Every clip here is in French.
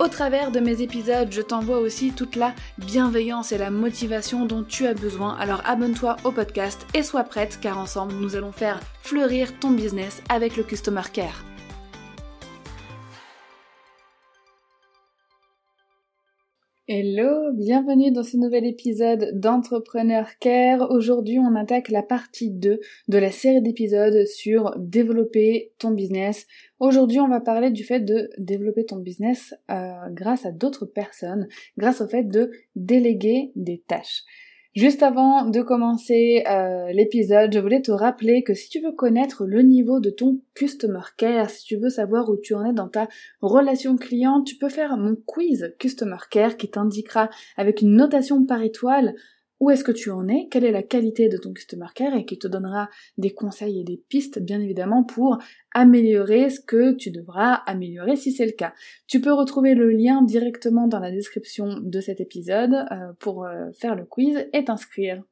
Au travers de mes épisodes, je t'envoie aussi toute la bienveillance et la motivation dont tu as besoin. Alors abonne-toi au podcast et sois prête car ensemble nous allons faire fleurir ton business avec le Customer Care. Hello, bienvenue dans ce nouvel épisode d'Entrepreneur Care. Aujourd'hui, on attaque la partie 2 de la série d'épisodes sur développer ton business. Aujourd'hui, on va parler du fait de développer ton business euh, grâce à d'autres personnes, grâce au fait de déléguer des tâches. Juste avant de commencer euh, l'épisode, je voulais te rappeler que si tu veux connaître le niveau de ton customer care, si tu veux savoir où tu en es dans ta relation client, tu peux faire mon quiz customer care qui t'indiquera avec une notation par étoile où est-ce que tu en es, quelle est la qualité de ton customer care? Et qui te donnera des conseils et des pistes bien évidemment pour améliorer ce que tu devras améliorer si c'est le cas. Tu peux retrouver le lien directement dans la description de cet épisode euh, pour euh, faire le quiz et t'inscrire.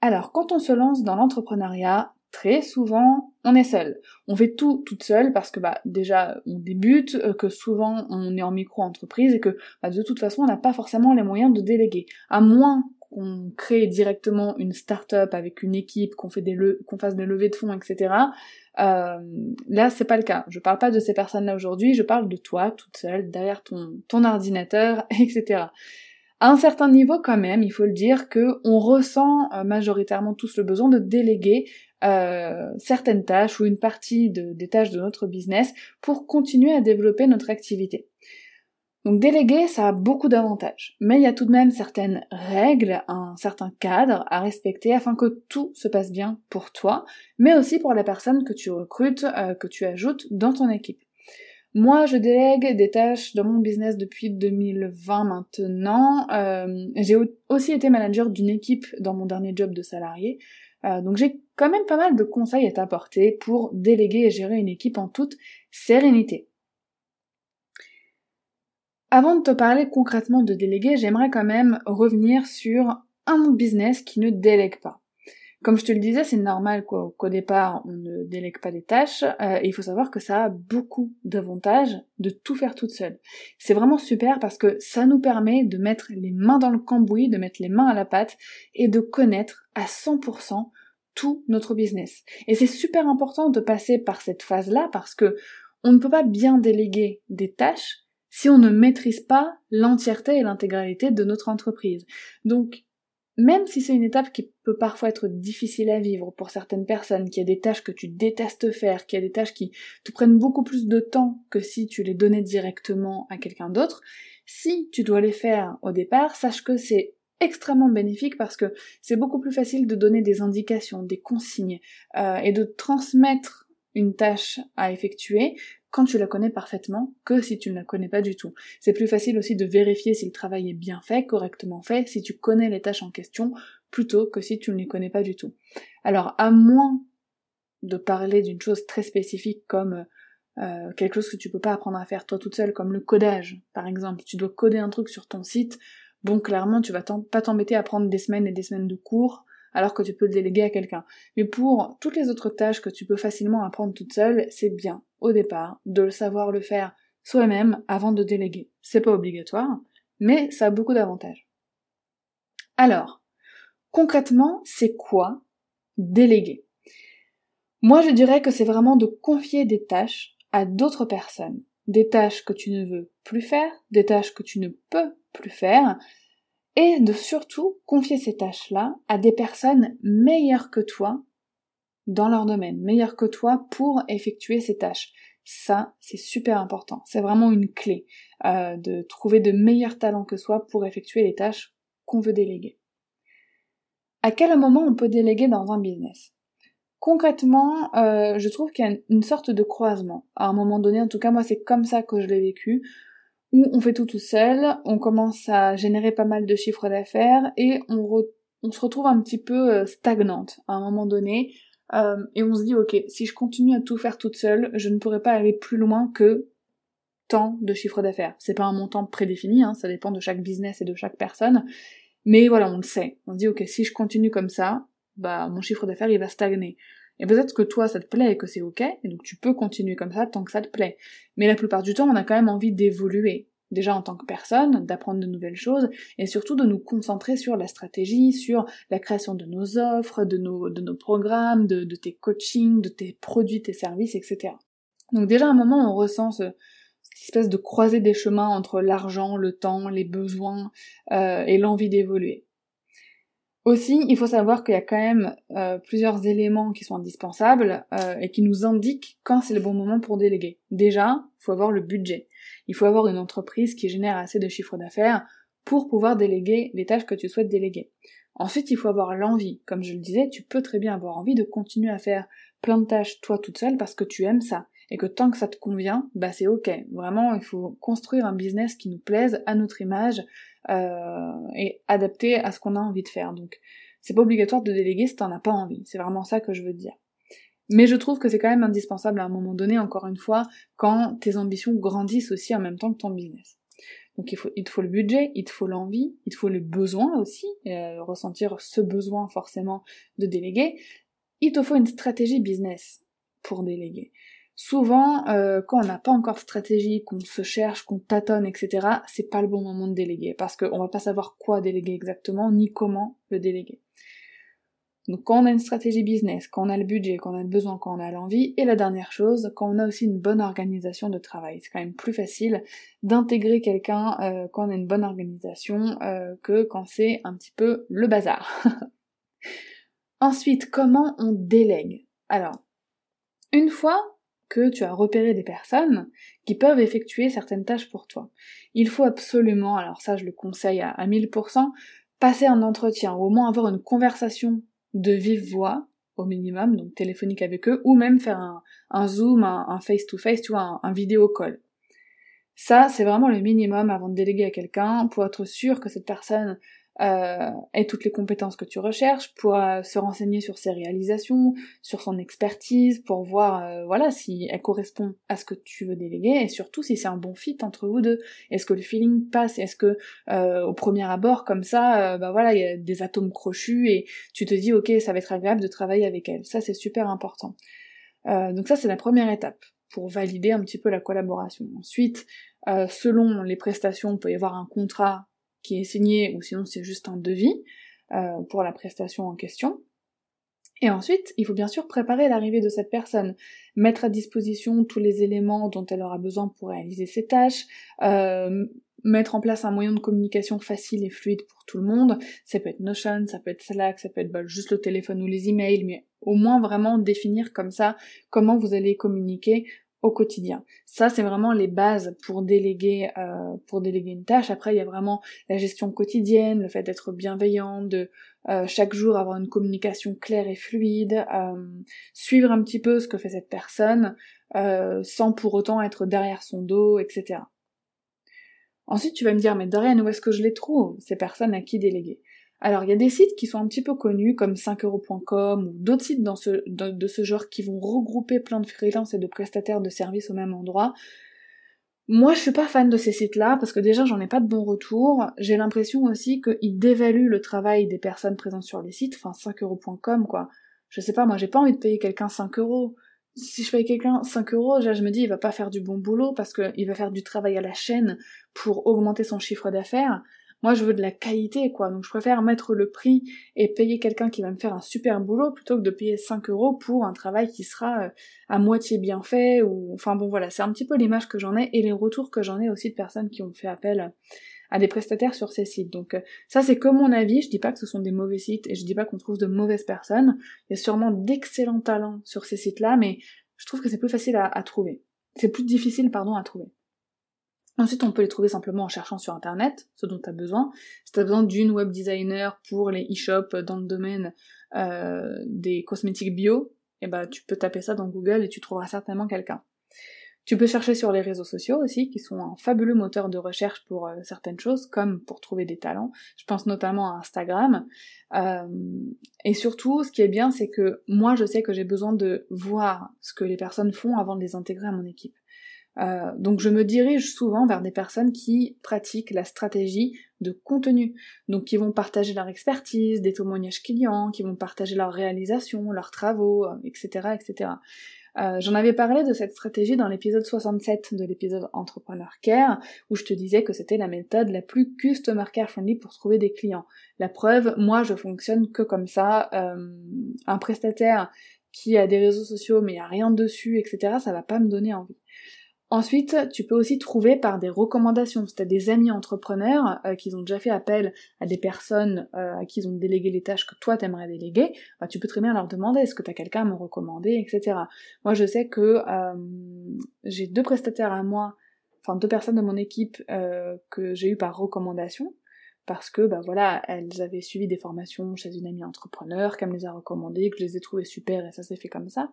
Alors quand on se lance dans l'entrepreneuriat, très souvent on est seul. On fait tout toute seule parce que bah déjà on débute, euh, que souvent on est en micro-entreprise et que bah, de toute façon on n'a pas forcément les moyens de déléguer. À moins qu'on crée directement une start-up avec une équipe, qu'on fasse des levées de fonds, etc. Euh, là, c'est pas le cas. Je parle pas de ces personnes-là aujourd'hui, je parle de toi, toute seule, derrière ton, ordinateur, etc. À un certain niveau, quand même, il faut le dire, que on ressent euh, majoritairement tous le besoin de déléguer euh, certaines tâches ou une partie de, des tâches de notre business pour continuer à développer notre activité. Donc déléguer, ça a beaucoup d'avantages, mais il y a tout de même certaines règles, un certain cadre à respecter afin que tout se passe bien pour toi, mais aussi pour les personnes que tu recrutes, euh, que tu ajoutes dans ton équipe. Moi, je délègue des tâches dans mon business depuis 2020 maintenant. Euh, j'ai aussi été manager d'une équipe dans mon dernier job de salarié, euh, donc j'ai quand même pas mal de conseils à t'apporter pour déléguer et gérer une équipe en toute sérénité. Avant de te parler concrètement de déléguer, j'aimerais quand même revenir sur un business qui ne délègue pas. Comme je te le disais, c'est normal qu'au départ on ne délègue pas les tâches, euh, il faut savoir que ça a beaucoup d'avantages de tout faire toute seule. C'est vraiment super parce que ça nous permet de mettre les mains dans le cambouis, de mettre les mains à la pâte et de connaître à 100% tout notre business. Et c'est super important de passer par cette phase-là parce que on ne peut pas bien déléguer des tâches si on ne maîtrise pas l'entièreté et l'intégralité de notre entreprise. Donc, même si c'est une étape qui peut parfois être difficile à vivre pour certaines personnes, qu'il y a des tâches que tu détestes faire, qu'il y a des tâches qui te prennent beaucoup plus de temps que si tu les donnais directement à quelqu'un d'autre, si tu dois les faire au départ, sache que c'est extrêmement bénéfique parce que c'est beaucoup plus facile de donner des indications, des consignes euh, et de transmettre une tâche à effectuer quand tu la connais parfaitement que si tu ne la connais pas du tout. C'est plus facile aussi de vérifier si le travail est bien fait, correctement fait, si tu connais les tâches en question, plutôt que si tu ne les connais pas du tout. Alors, à moins de parler d'une chose très spécifique comme euh, quelque chose que tu peux pas apprendre à faire toi toute seule, comme le codage, par exemple. Tu dois coder un truc sur ton site, bon clairement tu vas pas t'embêter à prendre des semaines et des semaines de cours alors que tu peux le déléguer à quelqu'un. Mais pour toutes les autres tâches que tu peux facilement apprendre toute seule, c'est bien, au départ, de le savoir le faire soi-même avant de déléguer. C'est pas obligatoire, mais ça a beaucoup d'avantages. Alors, concrètement, c'est quoi déléguer? Moi, je dirais que c'est vraiment de confier des tâches à d'autres personnes. Des tâches que tu ne veux plus faire, des tâches que tu ne peux plus faire, et de surtout confier ces tâches-là à des personnes meilleures que toi dans leur domaine, meilleures que toi pour effectuer ces tâches. Ça, c'est super important. C'est vraiment une clé euh, de trouver de meilleurs talents que soi pour effectuer les tâches qu'on veut déléguer. À quel moment on peut déléguer dans un business? Concrètement, euh, je trouve qu'il y a une sorte de croisement. À un moment donné, en tout cas moi c'est comme ça que je l'ai vécu, où on fait tout tout seul, on commence à générer pas mal de chiffres d'affaires et on, on se retrouve un petit peu euh, stagnante à un moment donné. Euh, et on se dit ok, si je continue à tout faire toute seule, je ne pourrai pas aller plus loin que tant de chiffre d'affaires. C'est pas un montant prédéfini, hein, ça dépend de chaque business et de chaque personne. Mais voilà, on le sait. On se dit ok, si je continue comme ça, bah mon chiffre d'affaires il va stagner. Et peut-être que toi ça te plaît et que c'est ok, et donc tu peux continuer comme ça tant que ça te plaît. Mais la plupart du temps, on a quand même envie d'évoluer. Déjà en tant que personne, d'apprendre de nouvelles choses, et surtout de nous concentrer sur la stratégie, sur la création de nos offres, de nos, programmes, de, tes coachings, de tes produits, tes services, etc. Donc déjà à un moment on ressent ce, cette espèce de croisée des chemins entre l'argent, le temps, les besoins euh, et l'envie d'évoluer. Aussi, il faut savoir qu'il y a quand même euh, plusieurs éléments qui sont indispensables euh, et qui nous indiquent quand c'est le bon moment pour déléguer. Déjà, il faut avoir le budget. Il faut avoir une entreprise qui génère assez de chiffre d'affaires pour pouvoir déléguer les tâches que tu souhaites déléguer. Ensuite, il faut avoir l'envie. Comme je le disais, tu peux très bien avoir envie de continuer à faire plein de tâches toi toute seule parce que tu aimes ça. Et que tant que ça te convient, bah c'est ok. Vraiment, il faut construire un business qui nous plaise, à notre image, euh, et adapté à ce qu'on a envie de faire. Donc c'est pas obligatoire de déléguer si t'en as pas envie. C'est vraiment ça que je veux dire. Mais je trouve que c'est quand même indispensable à un moment donné, encore une fois, quand tes ambitions grandissent aussi en même temps que ton business. Donc il, faut, il te faut le budget, il te faut l'envie, il te faut le besoin aussi, euh, ressentir ce besoin forcément de déléguer. Il te faut une stratégie business pour déléguer. Souvent, euh, quand on n'a pas encore de stratégie, qu'on se cherche, qu'on tâtonne, etc., c'est pas le bon moment de déléguer, parce qu'on va pas savoir quoi déléguer exactement, ni comment le déléguer. Donc quand on a une stratégie business, quand on a le budget, quand on a le besoin, quand on a l'envie, et la dernière chose, quand on a aussi une bonne organisation de travail. C'est quand même plus facile d'intégrer quelqu'un euh, quand on a une bonne organisation euh, que quand c'est un petit peu le bazar. Ensuite, comment on délègue? Alors, une fois que tu as repéré des personnes qui peuvent effectuer certaines tâches pour toi. Il faut absolument, alors ça je le conseille à, 1000%, passer un entretien, ou au moins avoir une conversation de vive voix, au minimum, donc téléphonique avec eux, ou même faire un, zoom, un face-to-face, tu vois, un vidéo call. Ça, c'est vraiment le minimum avant de déléguer à quelqu'un pour être sûr que cette personne euh, et toutes les compétences que tu recherches, pour euh, se renseigner sur ses réalisations, sur son expertise, pour voir euh, voilà si elle correspond à ce que tu veux déléguer et surtout si c'est un bon fit entre vous deux. Est-ce que le feeling passe? Est-ce que au premier abord comme ça, bah voilà, il y a des atomes crochus et tu te dis ok ça va être agréable de travailler avec elle. Ça c'est super important. donc ça c'est la première étape pour valider un petit peu la collaboration. Ensuite, selon les prestations, on peut y avoir un contrat qui est signé, ou sinon c'est juste un devis euh, pour la prestation en question. Et ensuite, il faut bien sûr préparer l'arrivée de cette personne, mettre à disposition tous les éléments dont elle aura besoin pour réaliser ses tâches, euh, mettre en place un moyen de communication facile et fluide pour tout le monde. Ça peut être Notion, ça peut être Slack, ça peut être bah, juste le téléphone ou les emails, mais au moins vraiment définir comme ça comment vous allez communiquer au quotidien. Ça, c'est vraiment les bases pour déléguer, euh, pour déléguer une tâche. Après, il y a vraiment la gestion quotidienne, le fait d'être bienveillant, de euh, chaque jour avoir une communication claire et fluide, euh, suivre un petit peu ce que fait cette personne, sans pour autant être derrière son dos, etc. Ensuite, tu vas me dire, mais Dorian, où est-ce que je les trouve, ces personnes à qui déléguer? Alors il y a des sites qui sont un petit peu connus comme 5euros.com ou d'autres sites de, ce genre qui vont regrouper plein de freelances et de prestataires de services au même endroit. Moi je suis pas fan de ces sites-là parce que déjà j'en ai pas de bons retours. J'ai l'impression aussi qu'ils dévaluent le travail des personnes présentes sur les sites, enfin 5euros.com quoi. Je sais pas, moi j'ai pas envie de payer quelqu'un 5 euros. Si je paye quelqu'un 5 euros, déjà je me dis il va pas faire du bon boulot parce qu'il va faire du travail à la chaîne pour augmenter son chiffre d'affaires. Moi, je veux de la qualité, quoi. Donc, je préfère mettre le prix et payer quelqu'un qui va me faire un super boulot plutôt que de payer 5 euros pour un travail qui sera euh, à moitié bien fait ou, enfin bon, voilà. C'est un petit peu l'image que j'en ai et les retours que j'en ai aussi de personnes qui ont fait appel à des prestataires sur ces sites. Donc, euh, ça, c'est comme mon avis. Je dis pas que ce sont des mauvais sites et je dis pas qu'on trouve de mauvaises personnes. Il y a sûrement d'excellents talents sur ces sites-là, mais je trouve que c'est plus facile à trouver c'est plus difficile pardon à trouver. Ensuite, on peut les trouver simplement en cherchant sur internet, ce dont tu as besoin. Si tu as besoin d'une web designer pour les e-shops dans le domaine euh, des cosmétiques bio, eh ben, tu peux taper ça dans Google et tu trouveras certainement quelqu'un. Tu peux chercher sur les réseaux sociaux aussi, qui sont un fabuleux moteur de recherche pour euh, certaines choses, comme pour trouver des talents. Je pense notamment à Instagram. Euh, et surtout, ce qui est bien, c'est que moi, je sais que j'ai besoin de voir ce que les personnes font avant de les intégrer à mon équipe. Euh, donc je me dirige souvent vers des personnes qui pratiquent la stratégie de contenu, donc qui vont partager leur expertise, des témoignages clients, qui vont partager leurs réalisations, leurs travaux, etc., euh, etc. Euh, J'en avais parlé de cette stratégie dans l'épisode 67 de l'épisode Entrepreneur Care, où je te disais que c'était la méthode la plus customer care friendly pour trouver des clients. La preuve, moi je fonctionne que comme ça. Euh, un prestataire qui a des réseaux sociaux mais il a rien dessus, etc., ça va pas me donner envie. Ensuite, tu peux aussi trouver par des recommandations. Si tu as des amis entrepreneurs euh, qui ont déjà fait appel à des personnes euh, à qui ils ont délégué les tâches que toi t'aimerais déléguer, bah, tu peux très bien leur demander est-ce que tu as quelqu'un à me recommander, etc. Moi, je sais que euh, j'ai deux prestataires à moi, enfin deux personnes de mon équipe que j'ai eu par recommandation, parce que bah voilà, elles avaient suivi des formations chez une amie entrepreneur, qu'elle me les a recommandées, que je les ai trouvées super et ça s'est fait comme ça.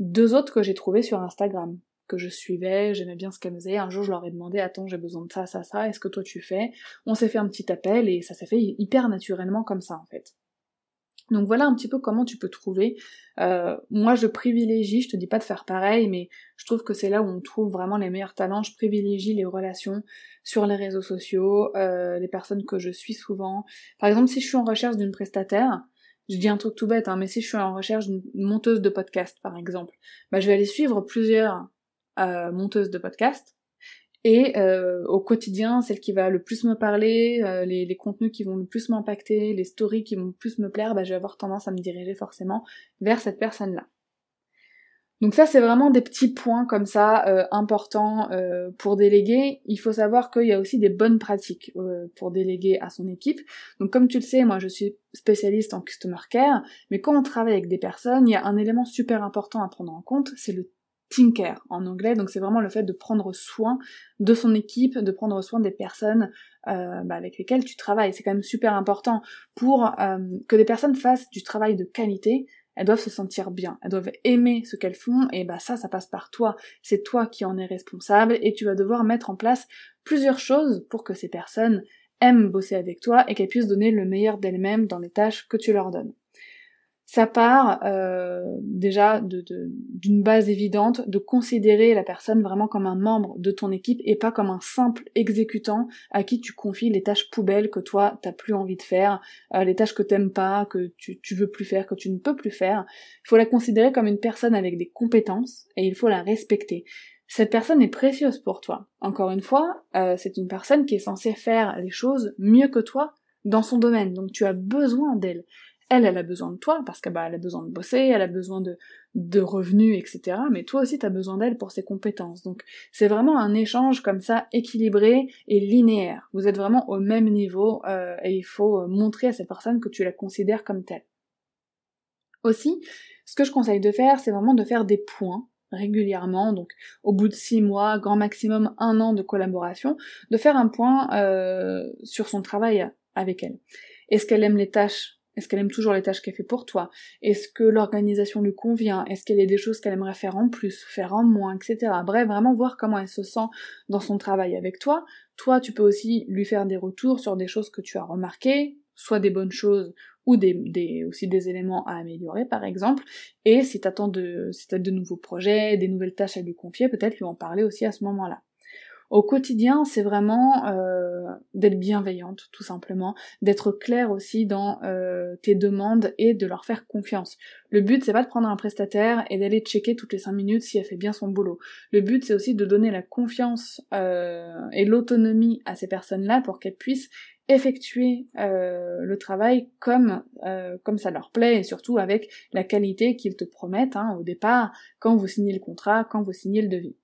Deux autres que j'ai trouvées sur Instagram que je suivais, j'aimais bien ce qu'elle faisait. Un jour, je leur ai demandé, attends, j'ai besoin de ça, ça, ça, est-ce que toi tu fais? On s'est fait un petit appel et ça s'est fait hyper naturellement comme ça, en fait. Donc voilà un petit peu comment tu peux trouver. Euh, moi, je privilégie, je te dis pas de faire pareil, mais je trouve que c'est là où on trouve vraiment les meilleurs talents. Je privilégie les relations sur les réseaux sociaux, euh, les personnes que je suis souvent. Par exemple, si je suis en recherche d'une prestataire, je dis un truc tout bête, hein, mais si je suis en recherche d'une monteuse de podcast, par exemple, bah, je vais aller suivre plusieurs euh, monteuse de podcast. Et euh, au quotidien, celle qui va le plus me parler, euh, les, contenus qui vont le plus m'impacter, les stories qui vont le plus me plaire, bah, je vais avoir tendance à me diriger forcément vers cette personne-là. Donc ça, c'est vraiment des petits points comme ça importants pour déléguer. Il faut savoir qu'il y a aussi des bonnes pratiques pour déléguer à son équipe. Donc comme tu le sais, moi je suis spécialiste en customer care, mais quand on travaille avec des personnes, il y a un élément super important à prendre en compte, c'est le tinker en anglais, donc c'est vraiment le fait de prendre soin de son équipe, de prendre soin des personnes euh, bah, avec lesquelles tu travailles. C'est quand même super important pour euh, que des personnes fassent du travail de qualité. Elles doivent se sentir bien, elles doivent aimer ce qu'elles font, et bah ça, ça passe par toi. C'est toi qui en es responsable, et tu vas devoir mettre en place plusieurs choses pour que ces personnes aiment bosser avec toi et qu'elles puissent donner le meilleur d'elles-mêmes dans les tâches que tu leur donnes ça part euh, déjà d'une de, base évidente de considérer la personne vraiment comme un membre de ton équipe et pas comme un simple exécutant à qui tu confies les tâches poubelles que toi t'as plus envie de faire, euh, les tâches que t'aimes pas, que tu, tu veux plus faire, que tu ne peux plus faire. Il faut la considérer comme une personne avec des compétences et il faut la respecter. Cette personne est précieuse pour toi. Encore une fois, euh, c'est une personne qui est censée faire les choses mieux que toi dans son domaine, donc tu as besoin d'elle elle, elle a besoin de toi parce qu'elle bah, a besoin de bosser, elle a besoin de, revenus, etc. Mais toi aussi, tu as besoin d'elle pour ses compétences. Donc, c'est vraiment un échange comme ça, équilibré et linéaire. Vous êtes vraiment au même niveau euh, et il faut euh, montrer à cette personne que tu la considères comme telle. Aussi, ce que je conseille de faire, c'est vraiment de faire des points régulièrement, donc au bout de six mois, grand maximum un an de collaboration, de faire un point euh, sur son travail avec elle. Est-ce qu'elle aime les tâches est-ce qu'elle aime toujours les tâches qu'elle fait pour toi? Est-ce que l'organisation lui convient? Est-ce qu'elle a des choses qu'elle aimerait faire en plus, faire en moins, etc. Bref, vraiment voir comment elle se sent dans son travail avec toi. Toi, tu peux aussi lui faire des retours sur des choses que tu as remarquées, soit des bonnes choses ou des, aussi des éléments à améliorer par exemple. Et si t'attends de, si t'as de nouveaux projets, des nouvelles tâches à lui confier, peut-être lui en parler aussi à ce moment-là. Au quotidien, c'est vraiment euh, d'être bienveillante, tout simplement, d'être claire aussi dans euh, tes demandes et de leur faire confiance. Le but, c'est pas de prendre un prestataire et d'aller checker toutes les cinq minutes si elle fait bien son boulot. Le but, c'est aussi de donner la confiance euh, et l'autonomie à ces personnes-là pour qu'elles puissent effectuer le travail comme comme ça leur plaît et surtout avec la qualité qu'ils te promettent hein, au départ quand vous signez le contrat, quand vous signez le devis.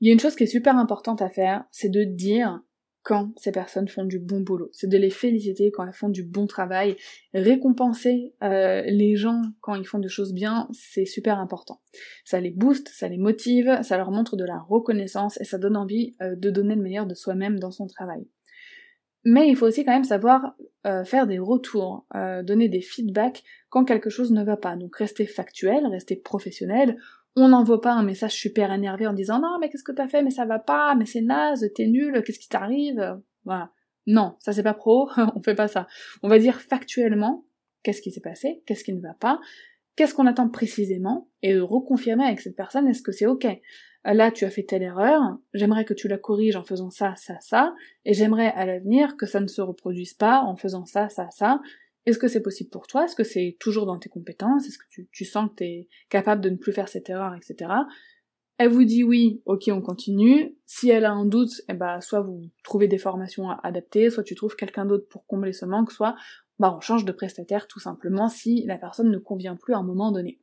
Il y a une chose qui est super importante à faire, c'est de dire quand ces personnes font du bon boulot. C'est de les féliciter quand elles font du bon travail. Récompenser euh, les gens quand ils font des choses bien, c'est super important. Ça les booste, ça les motive, ça leur montre de la reconnaissance et ça donne envie euh, de donner le meilleur de soi-même dans son travail. Mais il faut aussi quand même savoir euh, faire des retours, donner des feedbacks quand quelque chose ne va pas. Donc rester factuel, rester professionnel, on n'envoie pas un message super énervé en disant non mais qu'est-ce que t'as fait? Mais ça va pas mais c'est naze t'es nul qu'est-ce qui t'arrive? Voilà. Non ça c'est pas pro on fait pas ça. On va dire factuellement qu'est-ce qui s'est passé qu'est-ce qui ne va pas qu'est-ce qu'on attend précisément et reconfirmer avec cette personne est-ce que c'est ok? Là tu as fait telle erreur j'aimerais que tu la corriges en faisant ça ça ça et j'aimerais à l'avenir que ça ne se reproduise pas en faisant ça ça ça est-ce que c'est possible pour toi? Est-ce que c'est toujours dans tes compétences? Est-ce que tu, sens que tu es capable de ne plus faire cette erreur, etc. Elle vous dit oui, ok, on continue. Si elle a un doute, eh ben, soit vous trouvez des formations adaptées, soit tu trouves quelqu'un d'autre pour combler ce manque, soit bah, on change de prestataire tout simplement si la personne ne convient plus à un moment donné.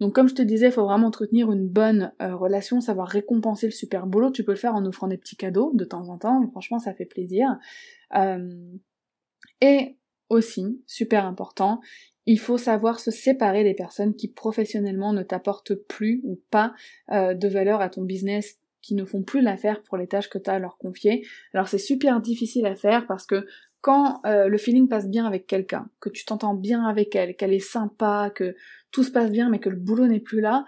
Donc comme je te disais, il faut vraiment entretenir une bonne euh, relation, savoir récompenser le super boulot. Tu peux le faire en offrant des petits cadeaux de temps en temps, franchement ça fait plaisir. Euh, et aussi, super important, il faut savoir se séparer des personnes qui professionnellement ne t'apportent plus ou pas euh, de valeur à ton business, qui ne font plus l'affaire pour les tâches que tu as à leur confier. Alors c'est super difficile à faire parce que quand euh, le feeling passe bien avec quelqu'un, que tu t'entends bien avec elle, qu'elle est sympa, que tout se passe bien mais que le boulot n'est plus là,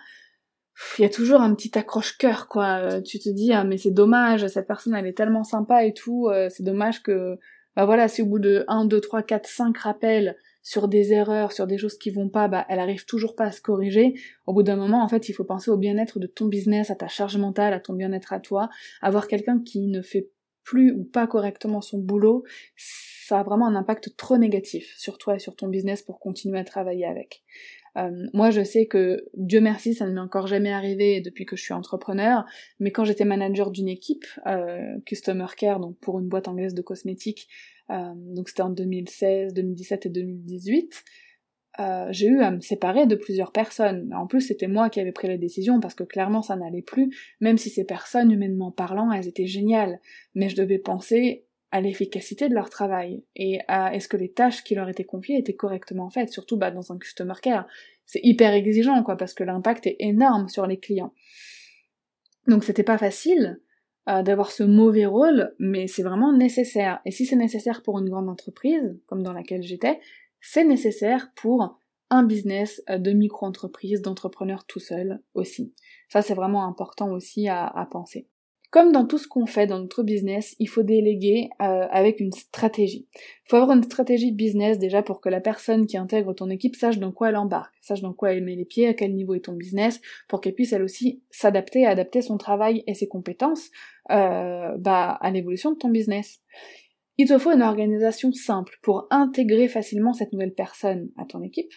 il y a toujours un petit accroche-cœur quoi. Euh, tu te dis ah mais c'est dommage, cette personne elle est tellement sympa et tout, c'est dommage que bah voilà, si au bout de 1, 2, 3, 4, 5 rappels sur des erreurs, sur des choses qui vont pas, bah elle arrive toujours pas à se corriger, au bout d'un moment, en fait, il faut penser au bien-être de ton business, à ta charge mentale, à ton bien-être à toi. Avoir quelqu'un qui ne fait plus ou pas correctement son boulot, ça a vraiment un impact trop négatif sur toi et sur ton business pour continuer à travailler avec. Euh, moi, je sais que Dieu merci, ça ne m'est encore jamais arrivé depuis que je suis entrepreneur, mais quand j'étais manager d'une équipe euh, customer care, donc pour une boîte anglaise de cosmétiques, euh, donc c'était en 2016, 2017 et 2018. Euh, j'ai eu à me séparer de plusieurs personnes. En plus, c'était moi qui avais pris la décision parce que clairement ça n'allait plus, même si ces personnes, humainement parlant, elles étaient géniales. Mais je devais penser à l'efficacité de leur travail et à est-ce que les tâches qui leur étaient confiées étaient correctement faites, surtout bah, dans un customer care. C'est hyper exigeant quoi parce que l'impact est énorme sur les clients. Donc c'était pas facile euh, d'avoir ce mauvais rôle, mais c'est vraiment nécessaire. Et si c'est nécessaire pour une grande entreprise, comme dans laquelle j'étais, c'est nécessaire pour un business euh, de micro-entreprise, d'entrepreneur tout seul aussi. Ça c'est vraiment important aussi à penser. Comme dans tout ce qu'on fait dans notre business, il faut déléguer euh, avec une stratégie. Il faut avoir une stratégie business déjà pour que la personne qui intègre ton équipe sache dans quoi elle embarque, sache dans quoi elle met les pieds, à quel niveau est ton business, pour qu'elle puisse elle aussi s'adapter, adapter son travail et ses compétences euh, bah, à l'évolution de ton business. Il te faut une organisation simple pour intégrer facilement cette nouvelle personne à ton équipe.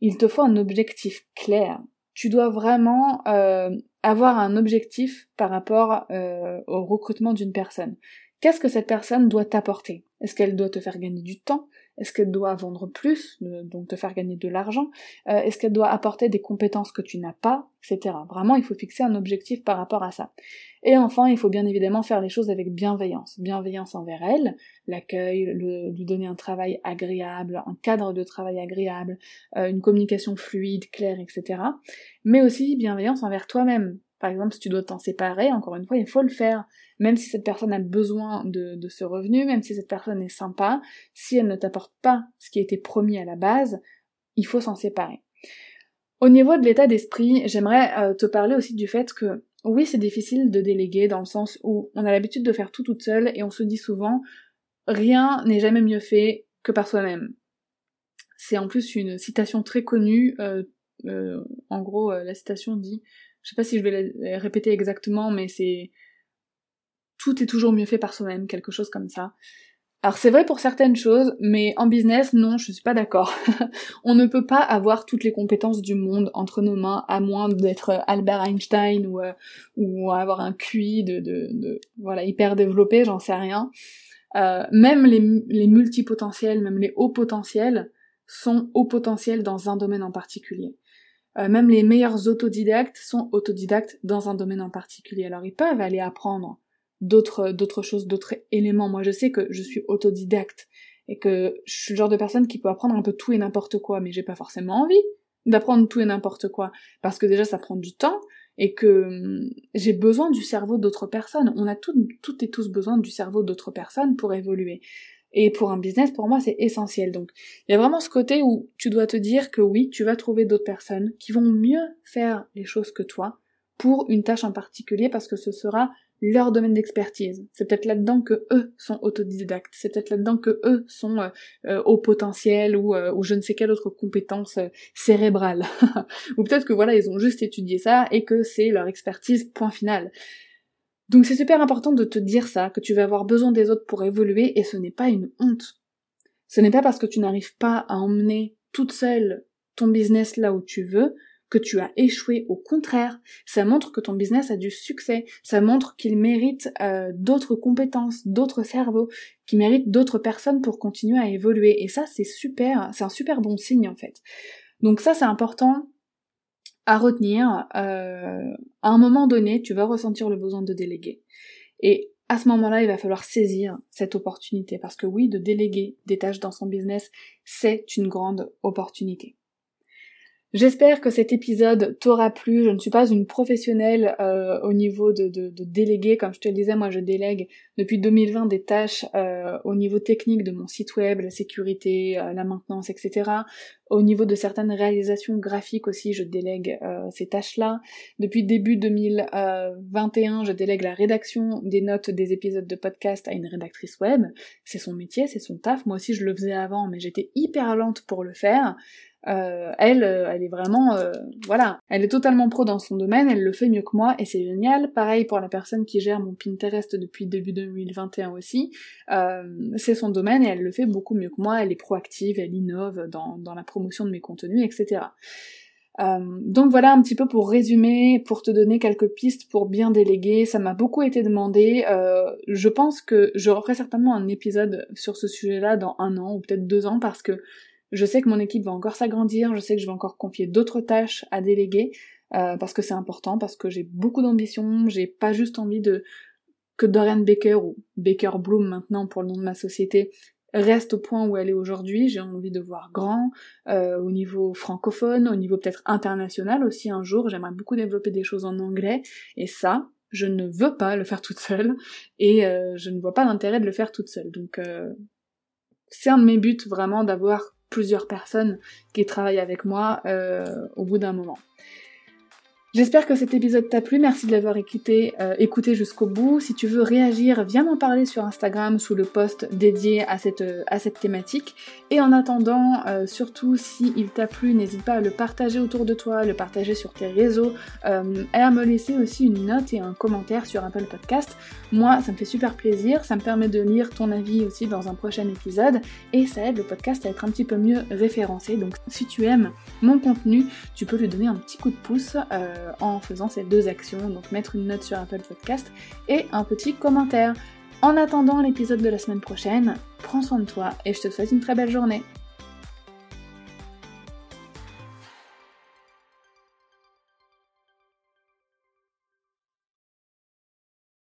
Il te faut un objectif clair. Tu dois vraiment euh, avoir un objectif par rapport euh, au recrutement d'une personne. Qu'est-ce que cette personne doit t'apporter? Est-ce qu'elle doit te faire gagner du temps? Est-ce qu'elle doit vendre plus, donc te faire gagner de l'argent? Euh, Est-ce qu'elle doit apporter des compétences que tu n'as pas, etc. Vraiment, il faut fixer un objectif par rapport à ça. Et enfin, il faut bien évidemment faire les choses avec bienveillance. Bienveillance envers elle, l'accueil, lui donner un travail agréable, un cadre de travail agréable, euh, une communication fluide, claire, etc. Mais aussi bienveillance envers toi-même. Par exemple, si tu dois t'en séparer, encore une fois, il faut le faire. Même si cette personne a besoin de, ce revenu, même si cette personne est sympa, si elle ne t'apporte pas ce qui a été promis à la base, il faut s'en séparer. Au niveau de l'état d'esprit, j'aimerais euh, te parler aussi du fait que oui, c'est difficile de déléguer dans le sens où on a l'habitude de faire tout toute seule et on se dit souvent rien n'est jamais mieux fait que par soi-même. C'est en plus une citation très connue. Euh, euh, en gros, la citation dit, je sais pas si je vais la répéter exactement, mais c'est tout est toujours mieux fait par soi-même, quelque chose comme ça. Alors c'est vrai pour certaines choses, mais en business, non, je suis pas d'accord. on ne peut pas avoir toutes les compétences du monde entre nos mains, à moins d'être Albert Einstein ou, euh, ou avoir un QI de, de, voilà hyper développé, j'en sais rien. Euh, même les, les multipotentiels, même les hauts potentiels, sont hauts potentiels dans un domaine en particulier. Euh, même les meilleurs autodidactes sont autodidactes dans un domaine en particulier. Alors ils peuvent aller apprendre d'autres d'autres choses, d'autres éléments. Moi, je sais que je suis autodidacte et que je suis le genre de personne qui peut apprendre un peu tout et n'importe quoi, mais j'ai pas forcément envie d'apprendre tout et n'importe quoi parce que déjà ça prend du temps et que hum, j'ai besoin du cerveau d'autres personnes. On a toutes et tous besoin du cerveau d'autres personnes pour évoluer. Et pour un business, pour moi, c'est essentiel. Donc, il y a vraiment ce côté où tu dois te dire que oui, tu vas trouver d'autres personnes qui vont mieux faire les choses que toi pour une tâche en particulier parce que ce sera leur domaine d'expertise. C'est peut-être là-dedans que eux sont autodidactes. C'est peut-être là-dedans que eux sont euh, euh, au potentiel ou, euh, ou je ne sais quelle autre compétence cérébrale. ou peut-être que voilà, ils ont juste étudié ça et que c'est leur expertise point final. Donc c'est super important de te dire ça, que tu vas avoir besoin des autres pour évoluer et ce n'est pas une honte. Ce n'est pas parce que tu n'arrives pas à emmener toute seule ton business là où tu veux que tu as échoué. Au contraire, ça montre que ton business a du succès. Ça montre qu'il mérite euh, d'autres compétences, d'autres cerveaux, qu'il mérite d'autres personnes pour continuer à évoluer. Et ça, c'est super, c'est un super bon signe en fait. Donc ça, c'est important à retenir. Euh, à un moment donné, tu vas ressentir le besoin de déléguer. Et à ce moment-là, il va falloir saisir cette opportunité parce que oui, de déléguer des tâches dans son business, c'est une grande opportunité. J'espère que cet épisode t'aura plu. Je ne suis pas une professionnelle euh, au niveau de, de, de, déléguer. Comme je te le disais, moi je délègue depuis 2020 des tâches euh, au niveau technique de mon site web, la sécurité, euh, la maintenance, etc. Au niveau de certaines réalisations graphiques aussi, je délègue ces tâches-là. Depuis début 2021, je délègue la rédaction des notes des épisodes de podcast à une rédactrice web. C'est son métier, c'est son taf. Moi aussi je le faisais avant, mais j'étais hyper lente pour le faire. Euh, elle, euh, elle est vraiment, euh, voilà, elle est totalement pro dans son domaine, elle le fait mieux que moi et c'est génial. Pareil pour la personne qui gère mon Pinterest depuis début 2021 aussi, c'est son domaine et elle le fait beaucoup mieux que moi. Elle est proactive, elle innove dans, la promotion de mes contenus, etc. donc voilà un petit peu pour résumer, pour te donner quelques pistes pour bien déléguer. Ça m'a beaucoup été demandé. je pense que je referai certainement un épisode sur ce sujet-là dans un an ou peut-être deux ans parce que je sais que mon équipe va encore s'agrandir, je sais que je vais encore confier d'autres tâches à déléguer, euh, parce que c'est important, parce que j'ai beaucoup d'ambition, j'ai pas juste envie de que Dorian Baker ou Baker Bloom maintenant pour le nom de ma société reste au point où elle est aujourd'hui, j'ai envie de voir grand euh, au niveau francophone, au niveau peut-être international aussi un jour, j'aimerais beaucoup développer des choses en anglais, et ça, je ne veux pas le faire toute seule, et euh, je ne vois pas l'intérêt de le faire toute seule. Donc c'est un de mes buts vraiment d'avoir plusieurs personnes qui travaillent avec moi euh, au bout d'un moment. J'espère que cet épisode t'a plu, merci de l'avoir écouté, euh, écouté jusqu'au bout. Si tu veux réagir, viens m'en parler sur Instagram sous le post dédié à cette, euh, à cette thématique. Et en attendant, euh, surtout si il t'a plu, n'hésite pas à le partager autour de toi, le partager sur tes réseaux, et à me laisser aussi une note et un commentaire sur Apple Podcast. Moi, ça me fait super plaisir, ça me permet de lire ton avis aussi dans un prochain épisode, et ça aide le podcast à être un petit peu mieux référencé. Donc si tu aimes mon contenu, tu peux lui donner un petit coup de pouce. Euh, en faisant ces deux actions, donc mettre une note sur Apple Podcast et un petit commentaire. En attendant l'épisode de la semaine prochaine, prends soin de toi et je te souhaite une très belle journée.